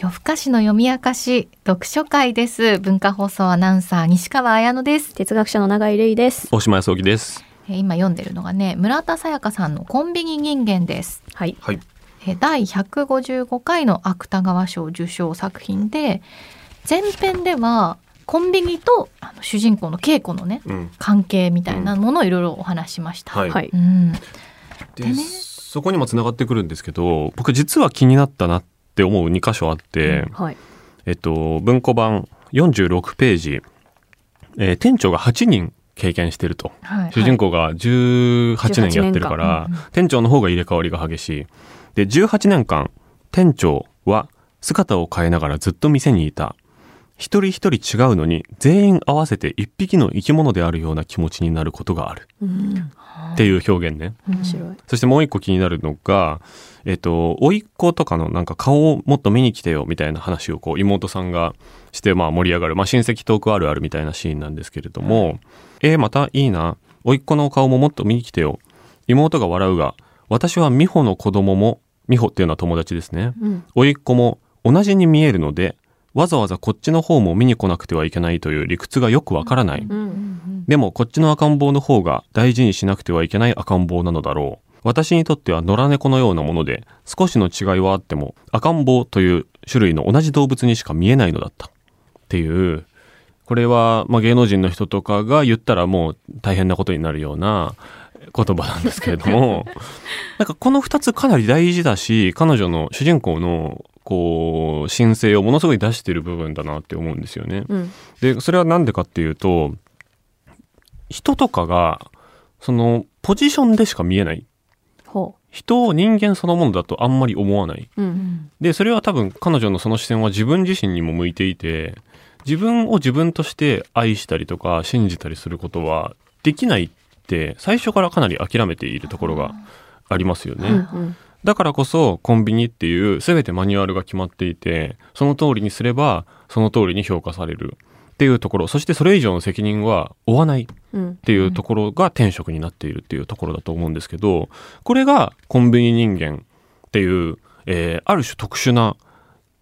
夜更かしの読み明かし読書会です。文化放送アナウンサー西川彩乃です。哲学者の永井玲です。大島康之です。今読んでるのがね村田沙耶香さんのコンビニ人間です。はい、はい、第155回の芥川賞受賞作品で前編ではコンビニとあの主人公の稽古のね、うん、関係みたいなものをいろいろお話しました。はい、はい。うん、ででね。そこにもつながってくるんですけど僕実は気になったなって思う2箇所あって、はい、えっと文庫版46ページ、えー店長が8人経験してると、はい主人公が18年やってるから、18年間。店長の方が入れ替わりが激しい。で18年間店長は姿を変えながらずっと店にいた一人一人違うのに全員合わせて一匹の生き物であるような気持ちになることがあるうん、っていう表現ね、面白い。そしてもう一個気になるのが、えっと、甥っ子とかのなんか顔をもっと見に来てよみたいな話をこう妹さんがしてまあ盛り上がる、まあ親戚トークあるあるみたいなシーンなんですけれども、えーまたいいな。甥っ子の顔ももっと見に来てよ。妹が笑うが、私は美穂の子供も、美穂っていうのは友達ですね。うん、甥っ子も同じに見えるので、わざわざこっちの方も見に来なくてはいけないという理屈がよくわからない。でもこっちの赤ん坊の方が大事にしなくてはいけない赤ん坊なのだろう。私にとっては野良猫のようなもので、少しの違いはあっても赤ん坊という種類の同じ動物にしか見えないのだった。っていう、これは、まあ、芸能人の人とかが言ったらもう大変なことになるような言葉なんですけれども、なんかこの二つかなり大事だし、彼女の主人公のこう、申請をものすごい出してる部分だなって思うんですよね。うん、でそれは何でかっていうと人とかがそのポジションでしか見えないほ人を人間そのものだとあんまり思わない。う、うん、でそれは多分彼女のその視線は自分自身にも向いていて自分を自分として愛したりとか信じたりすることはできないって最初からかなり諦めているところがありますよね。うん、うん、だからこそコンビニっていう全てマニュアルが決まっていてその通りにすればその通りに評価される。っていうところ。そしてそれ以上の責任は負わない。っうん、ていうところが転職になっているっていうところだと思うんですけどこれがコンビニ人間っていう、えーある種特殊な、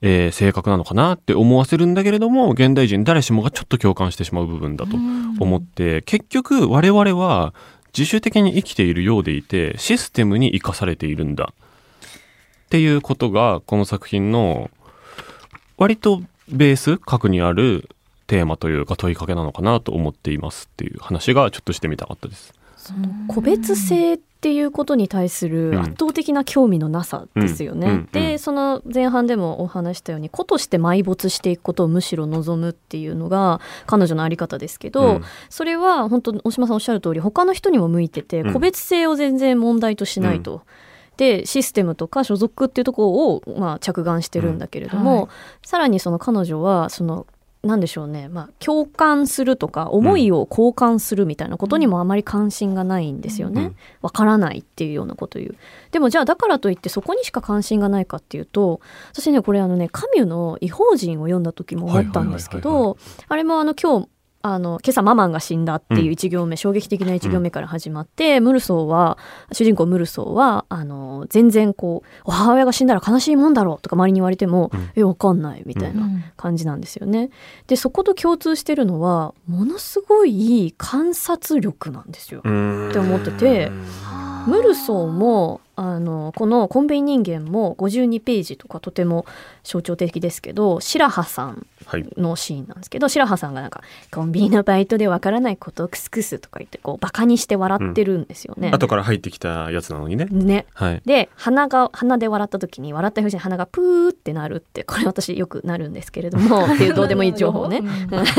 えー性格なのかなって思わせるんだけれども現代人誰しもがちょっと共感してしまう部分だと思って、結局我々は自主的に生きているようでいてシステムに生かされているんだ。っていうことがこの作品の割とベース核にあるテーマというか問いかけなのかなと思っていますっていう話がちょっとしてみたかったです。その個別性っていうことに対する圧倒的な興味のなさですよね。うん。うん。うん。でその前半でもお話したように子として埋没していくことをむしろ望むっていうのが彼女の在り方ですけど、うん。それは本当大島さんおっしゃる通り他の人にも向いててうん。個別性を全然問題としないと。でシステムとか所属っていうところを、まあ、着眼してるんだけれども、うんはいさらにその彼女はそのなんでしょうね、まあ、共感するとか思いを交換するみたいなことにもあまり関心がないんですよね。うんわからないっていうようなことを言う。でもじゃあだからといってそこにしか関心がないかっていうと私ねこれあのねカミュの「異邦人」を読んだ時も思ったんですけどあれもあの今日あの今朝ママンが死んだっていううん。一行目、衝撃的な一行目から始まって、ムルソーは主人公ムルソーはあの全然こう母親が死んだら悲しいもんだろうとか周りに言われても、うんえわかんないみたいな感じなんですよね。でそこと共通してるのはものすごい観察力なんですよ。うん。って思っててムルソーもあのこの「コンビニ人間」も52ページとかとても象徴的ですけど白羽さんはいのシーンなんですけど白羽さんがなんか「コンビニのバイトでわからないことをクスクス」とか言ってこうバカにして笑ってるんですよね。後から入ってきたやつなのにね。ねはい。で鼻が鼻で笑った時に笑った表情に鼻がプーってなるってこれ私よくなるんですけれども っていうどうでもいい情報ね。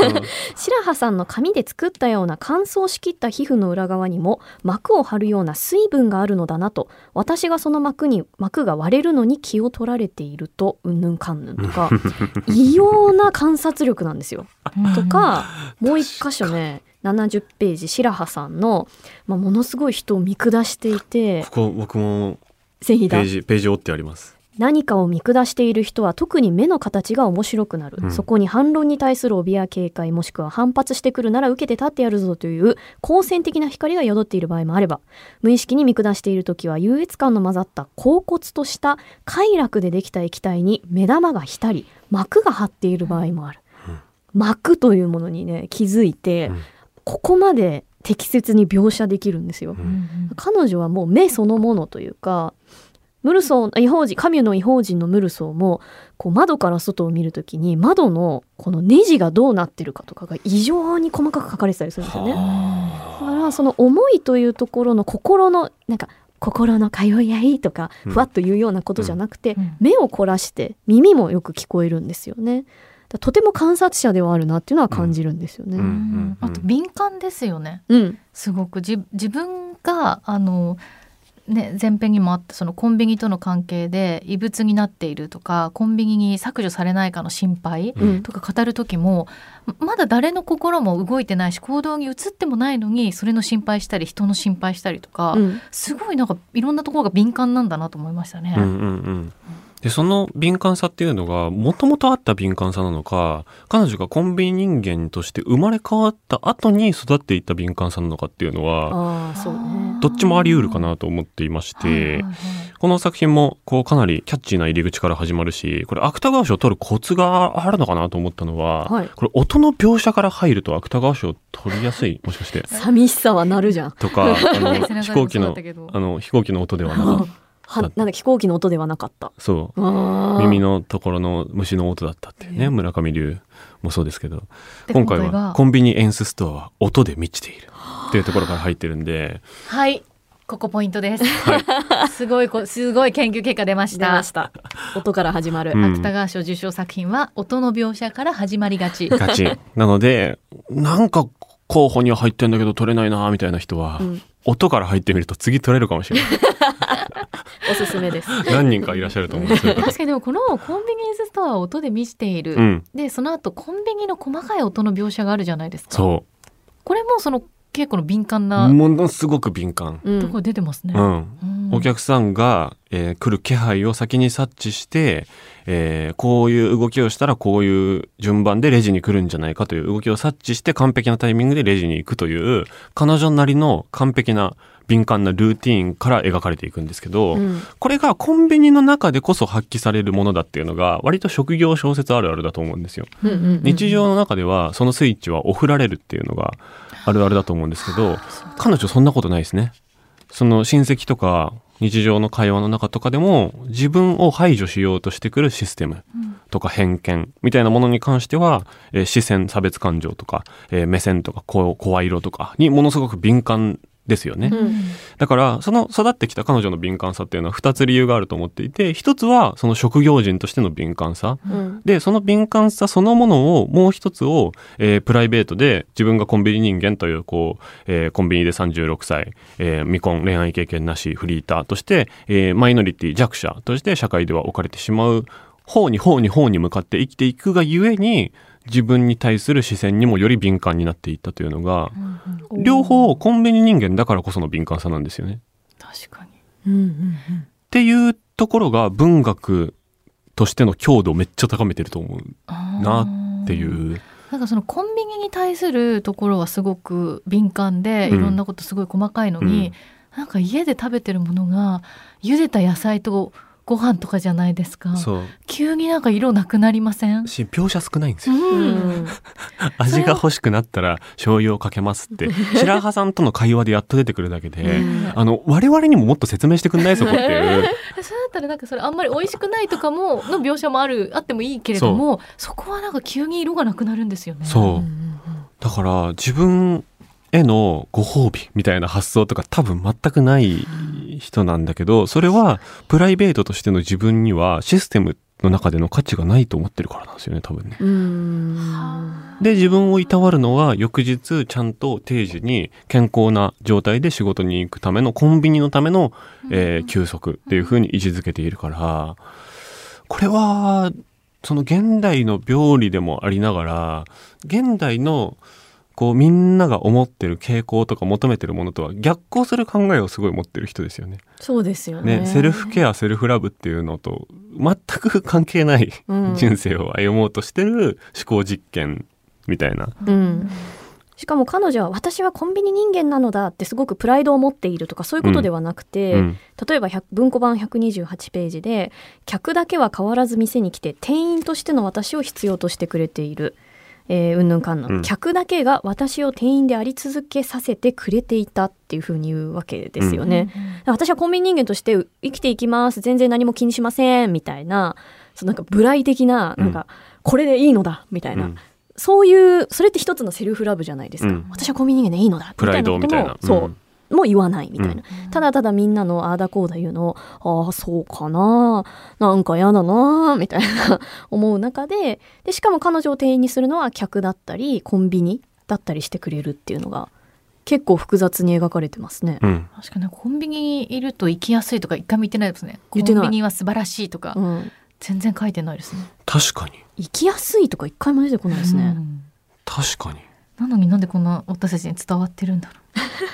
白羽さんの紙で作ったような乾燥しきった皮膚の裏側にも膜を張るような水分があるのだなと私がその膜に膜が割れるのに気を取られているとうんぬんかんぬんとか 異様な観察力なんですよ。とかもう一箇所ね70ページ白羽さんの、まあ、ものすごい人を見下していてここ僕もページページ折ってあります。何かを見下している人は特に目の形が面白くなる、うん。そこに反論に対する怯や警戒もしくは反発してくるなら受けて立ってやるぞという好戦的な光が宿っている場合もあれば無意識に見下している時は優越感の混ざった恍惚とした快楽でできた液体に目玉が浸り膜が張っている場合もある、膜というものにね気づいて、うん。ここまで適切に描写できるんですよ、うん。彼女はもう目そのものというかムルソー異邦人神の異邦人のムルソーもこう窓から外を見るときに窓のこのネジがどうなってるかとかが異常に細かく書かれてたりするんですよね。だからその思いというところの心のなんか心の通い合いとかうん。ふわっというようなことじゃなくて、うん。目を凝らして耳もよく聞こえるんですよね。とても観察者ではあるなっていうのは感じるんですよね。うん。うん。あと敏感ですよね。うん。すごく。じ自分があのね前編にもあったそのコンビニとの関係で異物になっているとかコンビニに削除されないかの心配うんとか語る時もままだ誰の心も動いてないし行動に移ってもないのにそれの心配したり人の心配したりとか、うんすごいなんかいろんなところが敏感なんだなと思いましたね。うんうんうんでその敏感さっていうのがもともとあった敏感さなのか彼女がコンビニ人間として生まれ変わった後に育っていった敏感さなのかっていうのはああそうね。どっちもあり得るかなと思っていまして、はいはいはいこの作品もこうかなりキャッチーな入り口から始まるしこれ芥川賞を取るコツがあるのかなと思ったのは、はい。これ音の描写から入ると芥川賞取りやすいもしかして。寂しさはなるじゃん。とか あ背の 飛行機のあの飛行機の音ではなかったはなんだ飛行機の音ではなかった。そう。耳のところの虫の音だったっていうね、え村上龍もそうですけど。で今回はがコンビニエンスストアは音で満ちているっていうところから入ってるんではいここポイントです。すごいこすごい研究結果出ました。出ました。音から始まる。うん芥川賞受賞作品は音の描写から始まりがち。ガチなのでなんか候補には入ってんだけど取れないなみたいな人は、うん音から入ってみると次取れるかもしれない おすすめです。何人かいらっしゃると思うんですけど 確かにでもこのコンビニエンスストアは音で満ちている。うんでその後コンビニの細かい音の描写があるじゃないですか。そこれもその結構の敏感うなものすごく敏感、うん。ところ出てますね。うん。うん。お客さんが、えー来る気配を先に察知して、えーこういう動きをしたらこういう順番でレジに来るんじゃないかという動きを察知して完璧なタイミングでレジに行くという彼女なりの完璧な敏感なルーティーンから描かれていくんですけど、うん。これがコンビニの中でこそ発揮されるものだっていうのが割と職業小説あるあるだと思うんですよ。うんうん。日常の中ではそのスイッチはオフられるっていうのがあるあるだと思うんですけど彼女そんなことないですね。その親戚とか日常の会話の中とかでも自分を排除しようとしてくるシステムとか偏見みたいなものに関しては、えー視線差別感情とか、えー目線とか声色とかにものすごく敏感ですよね。うんだから、その育ってきた彼女の敏感さっていうのは二つ理由があると思っていて、一つはその職業人としての敏感さ。うんで、その敏感さそのものを、もう一つを、えープライベートで自分がコンビニ人間という、こう、えーコンビニで36歳、えー未婚、恋愛経験なし、フリーターとして、えーマイノリティ弱者として社会では置かれてしまう方に方に方に向かって生きていくがゆえに、自分に対する視線にもより敏感になっていったというのが、両方コンビニ人間だからこその敏感さなんですよね。確かに。うんうんっていうところが文学としての強度をめっちゃ高めてると思うなっていうん。う。なんかそのコンビニに対するところはすごく敏感でうんいろんなことすごい細かいのに、なんか家で食べてるものが茹でた野菜とご飯とかじゃないですかそう。急になんか色なくなりません？し、描写少ないんですよ。ううんん味が欲しくなったら醤油をかけますって、白羽さんとの会話でやっと出てくるだけで、あの、我々にももっと説明してくんないそこっていう。それだったらなんかそれあんまり美味しくないとかもの描写もあるあってもいいけれどもそこはなんか急に色がなくなるんですよね。そう。だから、自分へのご褒美みたいな発想とか多分全くない人なんだけど、それはプライベートとしての自分にはシステムの中での価値がないと思ってるからなんですよね、多分ね。うん。で、自分をいたわるのは翌日ちゃんと定時に健康な状態で仕事に行くためのコンビニのための、えー休息っていう風に位置づけているから、これは、その現代の病理でもありながら、現代のこうみんなが思ってる傾向とか求めてるものとは逆行する考えをすごい持ってる人ですよね。そうですよねねセルフケアセルフラブっていうのと全く関係ないうん人生を歩もうとしてる思考実験みたいな。うんしかも彼女は私はコンビニ人間なのだってすごくプライドを持っているとかそういうことではなくて、うん例えば100文庫版128ページで客だけは変わらず店に来て店員としての私を必要としてくれている。えー、うんぬんかんぬん、うん。客だけが私を店員であり続けさせてくれていたっていうふうに言うわけですよね。私はコンビニ人間として生きていきます。全然何も気にしませんみたいなそのなんか無頼的ななんか、これでいいのだみたいな、うん。そういうそれって一つのセルフラブじゃないですか、うん。私はコンビニ人間でいいのだみたいな。こともそう、うん。もう言わないみたいな、うんただただみんなのああだこうだ言うのをああそうかななんか嫌だなみたいな 思う中ででしかも彼女を店員にするのは客だったりコンビニだったりしてくれるっていうのが結構複雑に描かれてますね。うん確かにコンビニにいると行きやすいとか一回も言ってないですね。言ってないコンビニは素晴らしいとか、うん、全然書いてないですね。確かに行きやすいとか一回も出てこないですね。うん確かに。なのになんでこんな私たちに伝わってるんだ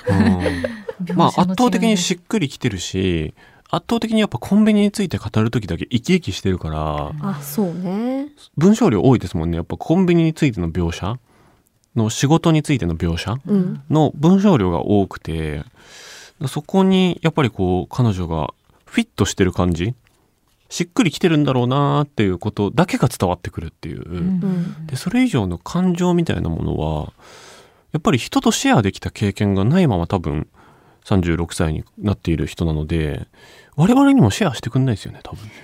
ろうんう。まあ圧倒的にでしっくりきてるし圧倒的にやっぱコンビニについて語る時だけ生き生きしてるからあそうね。文章量多いですもんねやっぱコンビニについての描写の仕事についての描写うんの文章量が多くてそこにやっぱりこう彼女がフィットしてる感じしっくりきてるんだろうなーっていうことだけが伝わってくるっていう、うん。うんでそれ以上の感情みたいなものはやっぱり人とシェアできた経験がないまま多分36歳になっている人なので我々にもシェアしてくんないですよね多分。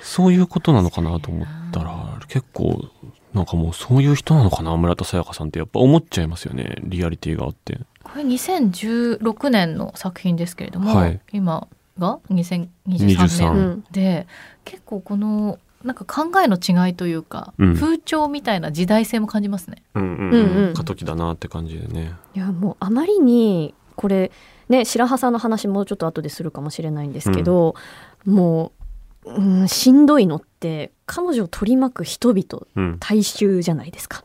そういうことなのかなと思ったら結構なんかもうそういう人なのかな村田沙耶香さんってやっぱ思っちゃいますよねリアリティがあって。これ2016年の作品ですけれども、はい。今が2023 23年うんで結構このなんか考えの違いというか、うん。風潮みたいな時代性も感じますね。うんうんうん。うん過渡期だなって感じでね。いやもうあまりにこれね白羽さんの話もうちょっと後でするかもしれないんですけど、もう、うん、しんどいのって彼女を取り巻く人々うん。大衆じゃないですか。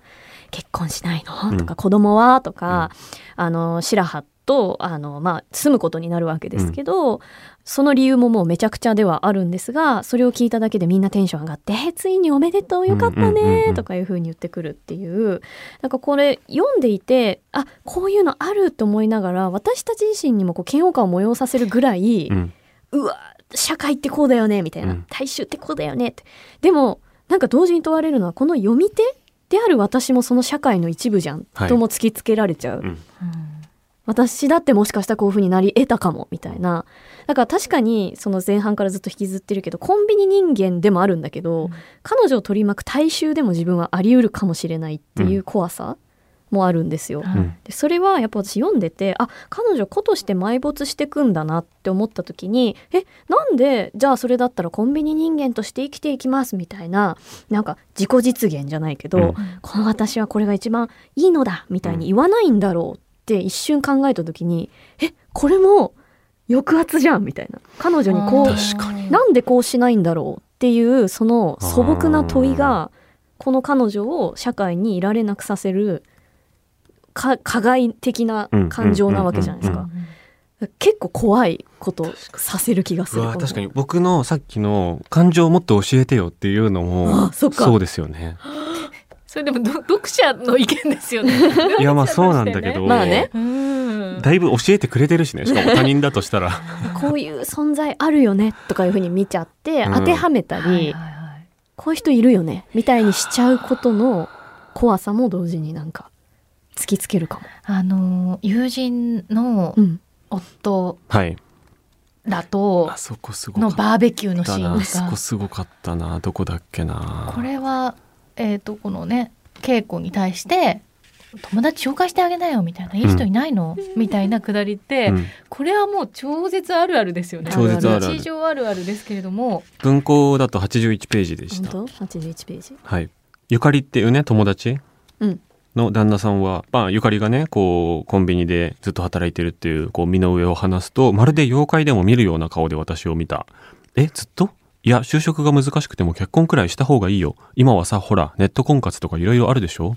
結婚しないの、うん。とか子供は？とか、あの白羽とあの、まあ、住むことになるわけですけど、その理由ももうめちゃくちゃではあるんですがそれを聞いただけでみんなテンション上がってえ「ついにおめでとうよかったうんうんうんうん」ねとかいうふうに言ってくるっていう。なんかこれ読んでいてあこういうのあると思いながら私たち自身にもこう嫌悪感を催させるぐらい、うん。うわ社会ってこうだよねみたいな、うん。大衆ってこうだよね。ってでもなんか同時に問われるのはこの読み手である私もその社会の一部じゃん、はい。とも突きつけられちゃう、うん私だってもしかしたらこういう風になり得たかもみたいな。だから確かにその前半からずっと引きずってるけどコンビニ人間でもあるんだけど、うん。彼女を取り巻く大衆でも自分はあり得るかもしれないっていう怖さもあるんですよ。はいうん。でそれはやっぱ私読んでてあ彼女子として埋没してくんだなって思った時にえなんでじゃあそれだったらコンビニ人間として生きていきますみたいななんか自己実現じゃないけど、うん。この私はこれが一番いいのだみたいに言わないんだろうって一瞬考えた時にえこれも抑圧じゃんみたいな。彼女にこうなんでこうしないんだろうっていうその素朴な問いがこの彼女を社会にいられなくさせるか加害的な感情なわけじゃないですか。結構怖いことさせる気がする。確かに。僕のさっきの感情をもっと教えてよっていうのもあそっか。うですよね。それでもど読者の意見ですよね。いやまあそうなんだけど、まあね。うん。だいぶ教えてくれてるしね。しかも 他人だとしたら。こういう存在あるよねとかいうふうに見ちゃってうん。当てはめたはいはいり、はい。こういう人いるよねみたいにしちゃうことの怖さも同時になんか突きつけるかも。あの友人のうん、夫はい。らとあそこすごのバーベキューのシたーンなあそこがすごかったな。どこだっけな。これはえっ、とこのね稽古に対して友達紹介してあげなよみたいないい人いないの、みたいなくだりって、うん。これはもう超絶あるあるですよね。超絶あるある。日常あるあるですけれども。文庫だと81ページでした。本当？81ページ？はい。ゆかりっていうね友達？うん。の旦那さんは、まあ、ゆかりがねこうコンビニでずっと働いてるっていうこう身の上を話すとまるで妖怪でも見るような顔で私を見た。えずっと？いや就職が難しくても結婚くらいした方がいいよ。今はさほらネット婚活とかいろいろあるでしょ？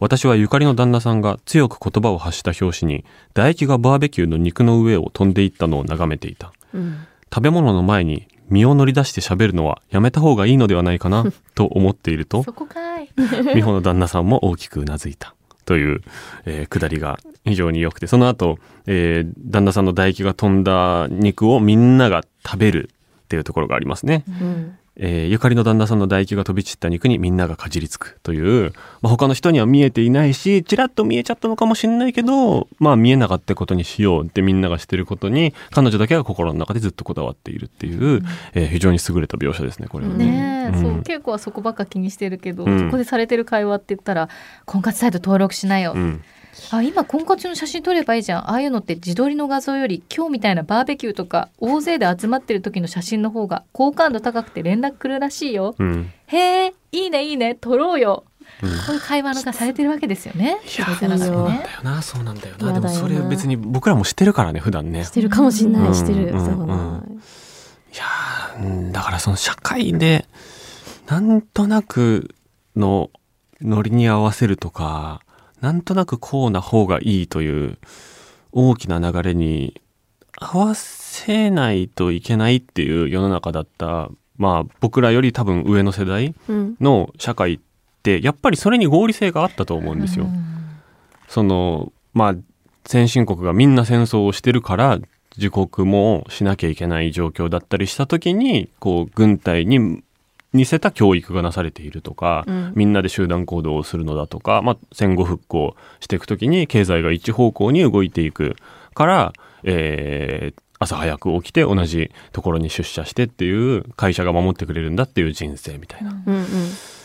私はゆかりの旦那さんが強く言葉を発した拍子に唾液がバーベキューの肉の上を飛んでいったのを眺めていた。うん。食べ物の前に身を乗り出して喋るのはやめた方がいいのではないかなと思っているとそこかい。美穂の旦那さんも大きくうなずいた。という、えー、くだりが非常に良くてその後、えー旦那さんの唾液が飛んだ肉をみんなが食べるっていうところがありますね。うん。えーゆかりの旦那さんの唾液が飛び散った肉にみんながかじりつくという、まあ、他の人には見えていないしちらっと見えちゃったのかもしれないけどまあ見えなかったことにしようってみんながしてることに彼女だけが心の中でずっとこだわっているっていう、えー非常に優れた描写ですねこれはね。ねえ、うん。そう稽古はそこばっか気にしてるけど、うん。そこでされてる会話って言ったら婚活サイト登録しなよ、うんあ今婚活の写真撮ればいいじゃん。ああいうのって自撮りの画像より今日みたいなバーベキューとか大勢で集まってる時の写真の方が好感度高くて連絡来るらしいよ。うん。へえいいねいいね。撮ろうよ。うん。こういう会話のがされてるわけですよね。いやそうなんねだよな。そうなんだよな。やだよな。でもそれ別に僕らもしてるからね普段ね。してるかもしんない、うん。してる、うん。そうい。やだからその社会でなんとなくのノリに合わせるとかなんとなくこうな方がいいという大きな流れに合わせないといけないっていう世の中だったまあ僕らより多分上の世代うんの社会ってやっぱりそれに合理性があったと思うんですよ。そのまあ先進国がみんな戦争をしてるから自国もしなきゃいけない状況だったりした時にこう軍隊に似せた教育がなされているとか、うん。みんなで集団行動をするのだとか、まあ、戦後復興していく時に経済が一方向に動いていくから、えー朝早く起きて同じところに出社してっていう会社が守ってくれるんだっていう人生みたいな。うん。うん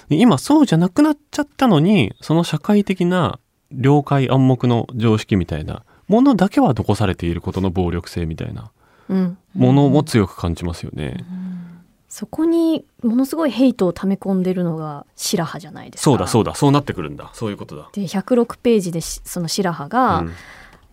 で今そうじゃなくなっちゃったのにその社会的な了解暗黙の常識みたいなものだけは残されていることの暴力性みたいなうん。ものも強く感じますよね。そこにものすごいヘイトを溜め込んでるのが白羽じゃないですか。そうだそうだそうなってくるんだそういうことだ。で106ページでしその白羽が、うん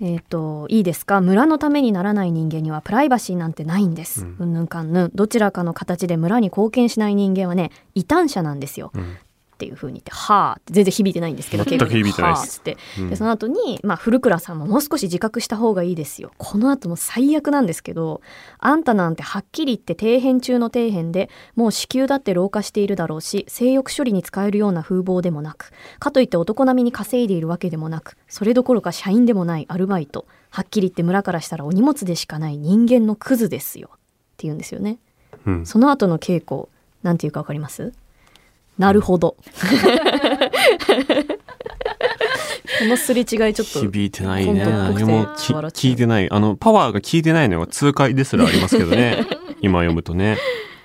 えっ、といいですか？村のためにならない人間にはプライバシーなんてないんです。うんうんぬんかんぬんどちらかの形で村に貢献しない人間はね異端者なんですよ。うんっていう風に言って「はあ」って全然響いてないんですけど全く響いてないです。はあっつって。うん。でその後に、まあ、古倉さんももう少し自覚した方がいいですよ。この後も最悪なんですけどあんたなんてはっきり言って底辺中の底辺でもう子宮だって老化しているだろうし性欲処理に使えるような風貌でもなくかといって男並みに稼いでいるわけでもなくそれどころか社員でもないアルバイト。はっきり言って村からしたらお荷物でしかない人間のクズですよ。って言うんですよね。うん。その後の稽古なんていうかわかります？なるほど。このすれ違いちょっと響いてないね。何も聞いてない。あのパワーが効いてないのが痛快ですらありますけどね。今読むとね。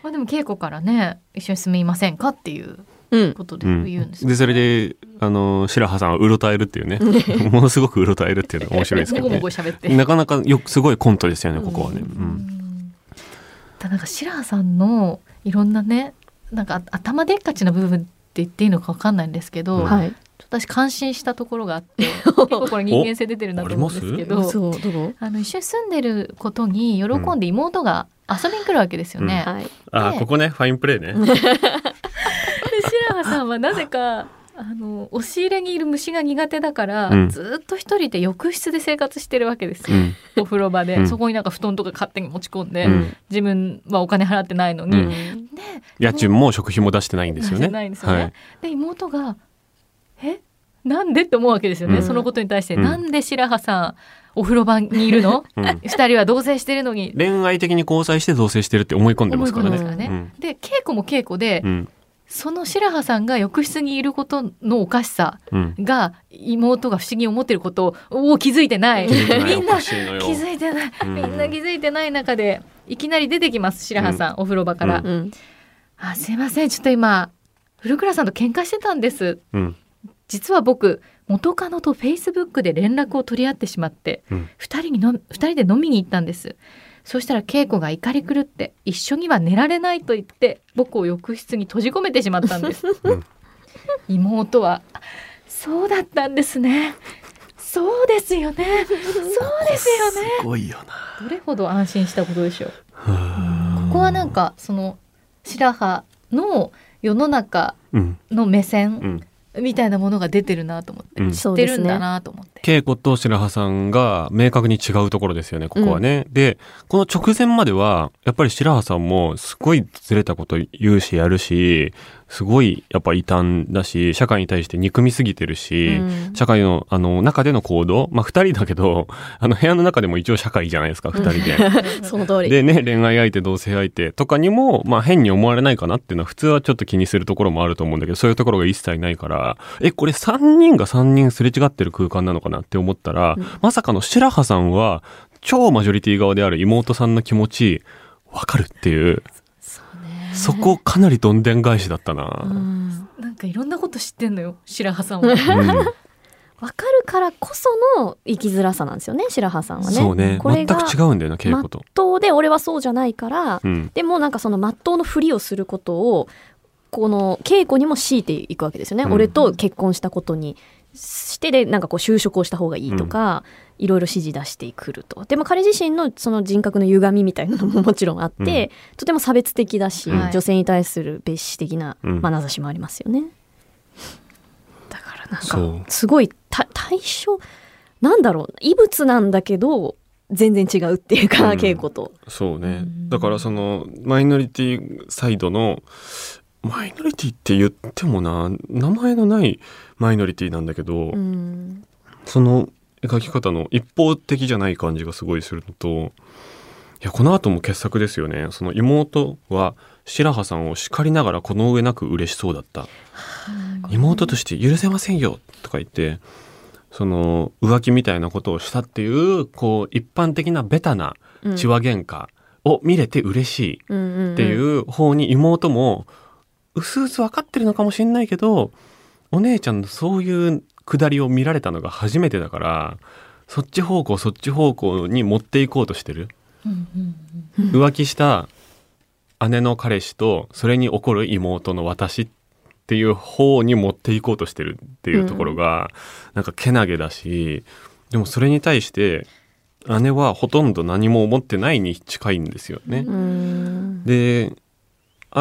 まあでも稽古からね一緒に住みませんかっていううん。ことでうん、言うんですよでそれであの白羽さんはうろたえるっていうね。ものすごくうろたえるっていうのが面白いですけどね。なかなかよくすごいコントですよねここはね、ううん。ただなんか白羽さんのいろんなねなんかあ頭でっかちな部分って言っていいのかわかんないんですけど、うんはい私感心したところがあって 結構これ人間性出てるなと思うんですけどあの一緒に住んでることに喜んで妹が遊びに来るわけですよね。はいあねここねファインプレーねで白羽さんはなぜかあの押し入れにいる虫が苦手だから、うん。ずっと一人で浴室で生活してるわけですよ、うん。お風呂場で、うん。そこになんか布団とか勝手に持ち込んで、うん。自分はお金払ってないのに、うん。で家賃も食費も出してないんですよね。ないんですよね。はい。で妹が「え？なんで?」って思うわけですよね、うん。そのことに対して「うんなんで白羽さんお風呂場にいるの？うん。二人は同棲してるのに」恋愛的に交際して同棲してるって思い込んでますからね。で稽古も稽古で、うんその白羽さんが浴室にいることのおかしさうん。が妹が不思議に思ってることを気づいてない。みんな気づいてない、うん。みんな気づいてない中でいきなり出てきます白羽さん、お風呂場から、あすいません。ちょっと今古倉さんと喧嘩してたんです。うん。実は僕元カノとフェイスブックで連絡を取り合ってしまってうん。二人にの二人で飲みに行ったんですそしたら稽古が怒り狂って一緒には寝られないと言って僕を浴室に閉じ込めてしまったんです、うん。妹はあそうだったんですね。そうですよね。そうですよね。すごいよな。どれほど安心したことでしょう。はここはなんかその白羽の世の中うん。の目線うんみたいなものが出てるなと思って、うん知ってるんだなと思って。稽古と白羽さんが明確に違うところですよね、ここはね。で、この直前までは、やっぱり白羽さんもすごいずれたこと言うし、やるし、すごいやっぱ異端だし、社会に対して憎みすぎてるし、うん社会の、あの、中での行動、まあ、二人だけど、あの、部屋の中でも一応社会じゃないですか、二人で。その通り。でね、恋愛相手、同性相手とかにも、まあ変に思われないかなっていうのは普通はちょっと気にするところもあると思うんだけど、そういうところが一切ないから、え、これ3人が3人すれ違ってる空間なのかなって思ったら、まさかの白羽さんは、超マジョリティ側である妹さんの気持ち、わかるっていう、そこかなりどんでん返しだったうな。んなんかいろんなこと知ってんのよ白羽さんは。うんわかるからこその生きづらさなんですよね白羽さんはね。そうね。これ全くが違うんだよな、稽古と。当で俺はそうじゃないから、うん。でもなんかその真っ当のふりをすることをこの稽古にも強いていくわけですよね、うん俺と結婚したことにしてでなんかこう就職をした方がいいとか、いろいろ指示出してくると。でも彼自身のその人格の歪みみたいなのももちろんあって、とても差別的だし、うん。女性に対する別視的なうん。眼差しもありますよね。だからなんかすごいた対象なんだろう異物なんだけど全然違うっていうか、うん。稽古と。そうね。うん。だからそのマイノリティサイドのマイノリティって言ってもな名前のないマイノリティなんだけど、うん。その描き方の一方的じゃない感じがすごいするのといやこの後も傑作ですよね。その妹は白羽さんを叱りながらこの上なく嬉しそうだった。妹として許せませんよとか言ってその浮気みたいなことをしたっていうこう一般的なベタなうん。血話喧嘩を見れて嬉しいっっていう方に妹もうすうす分かってるのかもしれないけどお姉ちゃんのそういうくだりを見られたのが初めてだからそっち方向そっち方向に持っていこうとしてる。浮気した姉の彼氏とそれに怒る妹の私っていう方に持っていこうとしてるっていうところがなんかけなげだしでもそれに対して姉はほとんど何も思ってないに近いんですよね。うん。で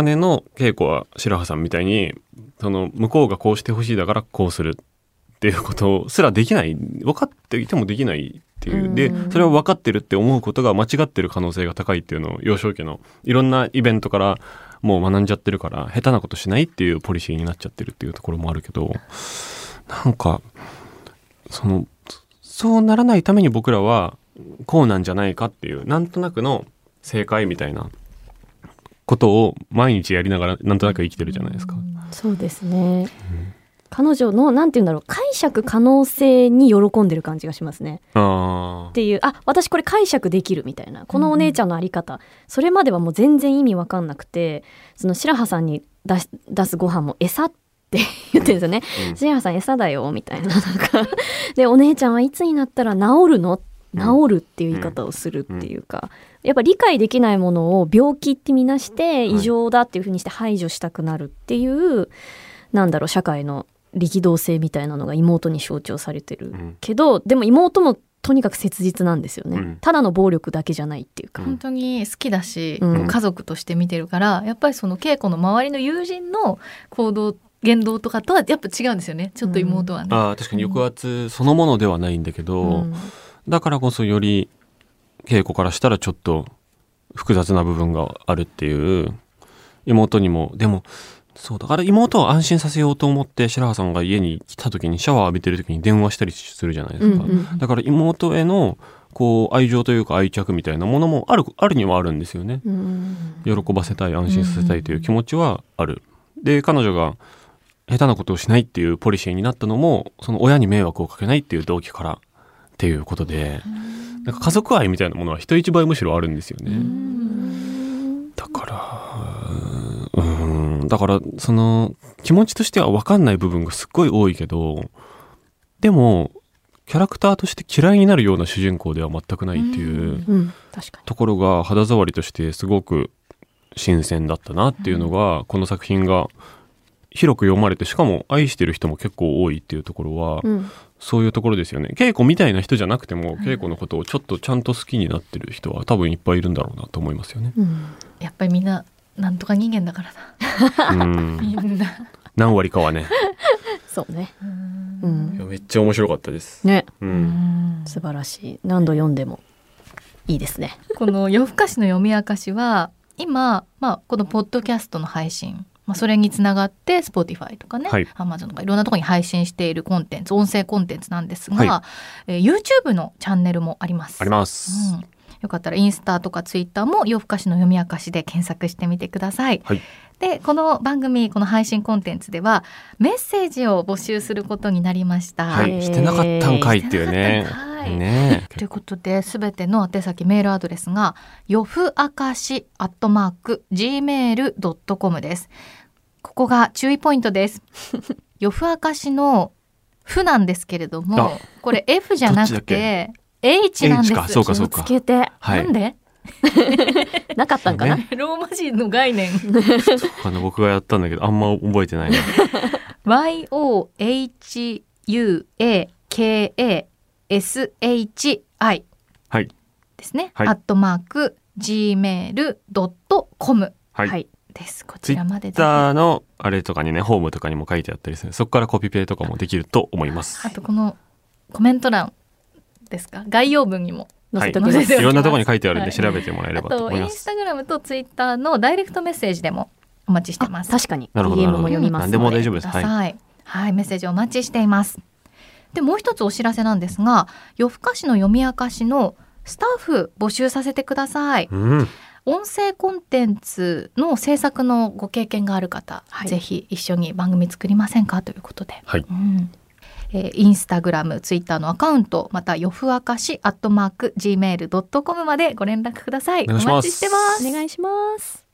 姉の稽古は白羽さんみたいにその向こうがこうしてほしいだからこうするっていうことすらできない分かっていてもできないっていう。でうん。それを分かってるって思うことが間違ってる可能性が高いっていうのを幼少期のいろんなイベントからもう学んじゃってるから下手なことしないっていうポリシーになっちゃってるっていうところもあるけどなんかそのそうならないために僕らはこうなんじゃないかっていうなんとなくの正解みたいなことを毎日やりながらなんとなく生きてるじゃないですか。そうですね、彼女のなんて言うんだろう解釈可能性に喜んでる感じがしますね。あっていうあ私これ解釈できるみたいな。このお姉ちゃんのあり方、それまではもう全然意味わかんなくてその白羽さんに出し出すご飯も餌って言ってるんですよね。うん。白羽さん餌だよみたいな。なんか。でお姉ちゃんはいつになったら治るの？治るっていう言い方をするっていうか、やっぱ理解できないものを病気ってみなして異常だっていうふうにして排除したくなるっていう、なんだろう社会の力道性みたいなのが妹に象徴されてるうん。けどでも妹もとにかく切実なんですよね、うん。ただの暴力だけじゃないっていうか、本当に好きだし、うん。家族として見てるからやっぱりその稽古の周りの友人の行動言動とかとはやっぱ違うんですよね。ちょっと妹はね。あー確かに抑圧そのものではないんだけど、うん。だからこそより稽古からしたらちょっと複雑な部分があるっていう妹にも。でもそうだから妹を安心させようと思って白羽さんが家に来た時にシャワー浴びてる時に電話したりするじゃないですか、うんうんだから妹へのこう愛情というか愛着みたいなものもあるあるにはあるんですよね。うん喜ばせたい安心させたいという気持ちはある。で彼女が下手なことをしないっていうポリシーになったのもその親に迷惑をかけないっていう動機からっていうことでなんか家族愛みたいなものは人一倍むしろあるんですよね。だからうーん。だからその気持ちとしては分かんない部分がすっごい多いけどでもキャラクターとして嫌いになるような主人公では全くないっていう。ところが肌触りとしてすごく新鮮だったなっていうのが、この作品が広く読まれてしかも愛してる人も結構多いっていうところは、うんそういうところですよね。稽古みたいな人じゃなくても稽古のことをちょっとちゃんと好きになってる人は多分いっぱいいるんだろうなと思いますよね。うん。やっぱりみんななんとか人間だから。なうん。みんな。何割かはね。そうね。うん。めっちゃ面白かったです。ね。う。うんん。素晴らしい。何度読んでもいいですね。この夜更かしの読み明かしは今、まあ、このポッドキャストの配信、まあ、それにつながって Spotify とかね、はい Amazon とかいろんなところに配信しているコンテンツ音声コンテンツなんですが、はえー YouTube のチャンネルもあります。あります。うん、よかったらインスタとかツイッターも夜更かしの読み明かしで検索してみてください。はいでこの番組この配信コンテンツではメッセージを募集することになりました。はい、してなかったんかいっていうねいねということで、すべての宛先メールアドレスが、よふあかしアットマーク gmail.com です。ここが注意ポイントです。よふあかしのふなんですけれどもあ、これ F じゃなくて H なんで H かす。そうかそうかつけてはいなんで？なかったんかな、そうローマ字の概念。あの僕がやったんだけどあんま覚えてないな。YOHUAKASHI はい。ですね。はい。アットマーク gmail.com はい。はい。です。こツイちらまでぜひ。ッターのあれとかにねホームとかにも書いてあったりする。そこからコピペとかもできると思います。あとこのコメント欄ですか？概要文にも載せてます、いろんなところに書いてあるんではい。調べてもらえれあばととインス思います。タグラムとツイッターのダイレクトメッセージでもお待ちしてます。確かになるほど。DM も読みます何で。も大丈夫です。ください。はい、メッセージお待ちしています。でもう一つお知らせなんですが、夜更かしの読み明かしのスタッフ募集させてください。うん。音声コンテンツの制作のご経験がある方、はいぜひ一緒に番組作りませんかということで。はい。うんえーインスタグラム、ツイッターのアカウント、また夜ふあかしアットマーク gmail.com までご連絡ください。お願いしますお待ちしてます。お願いします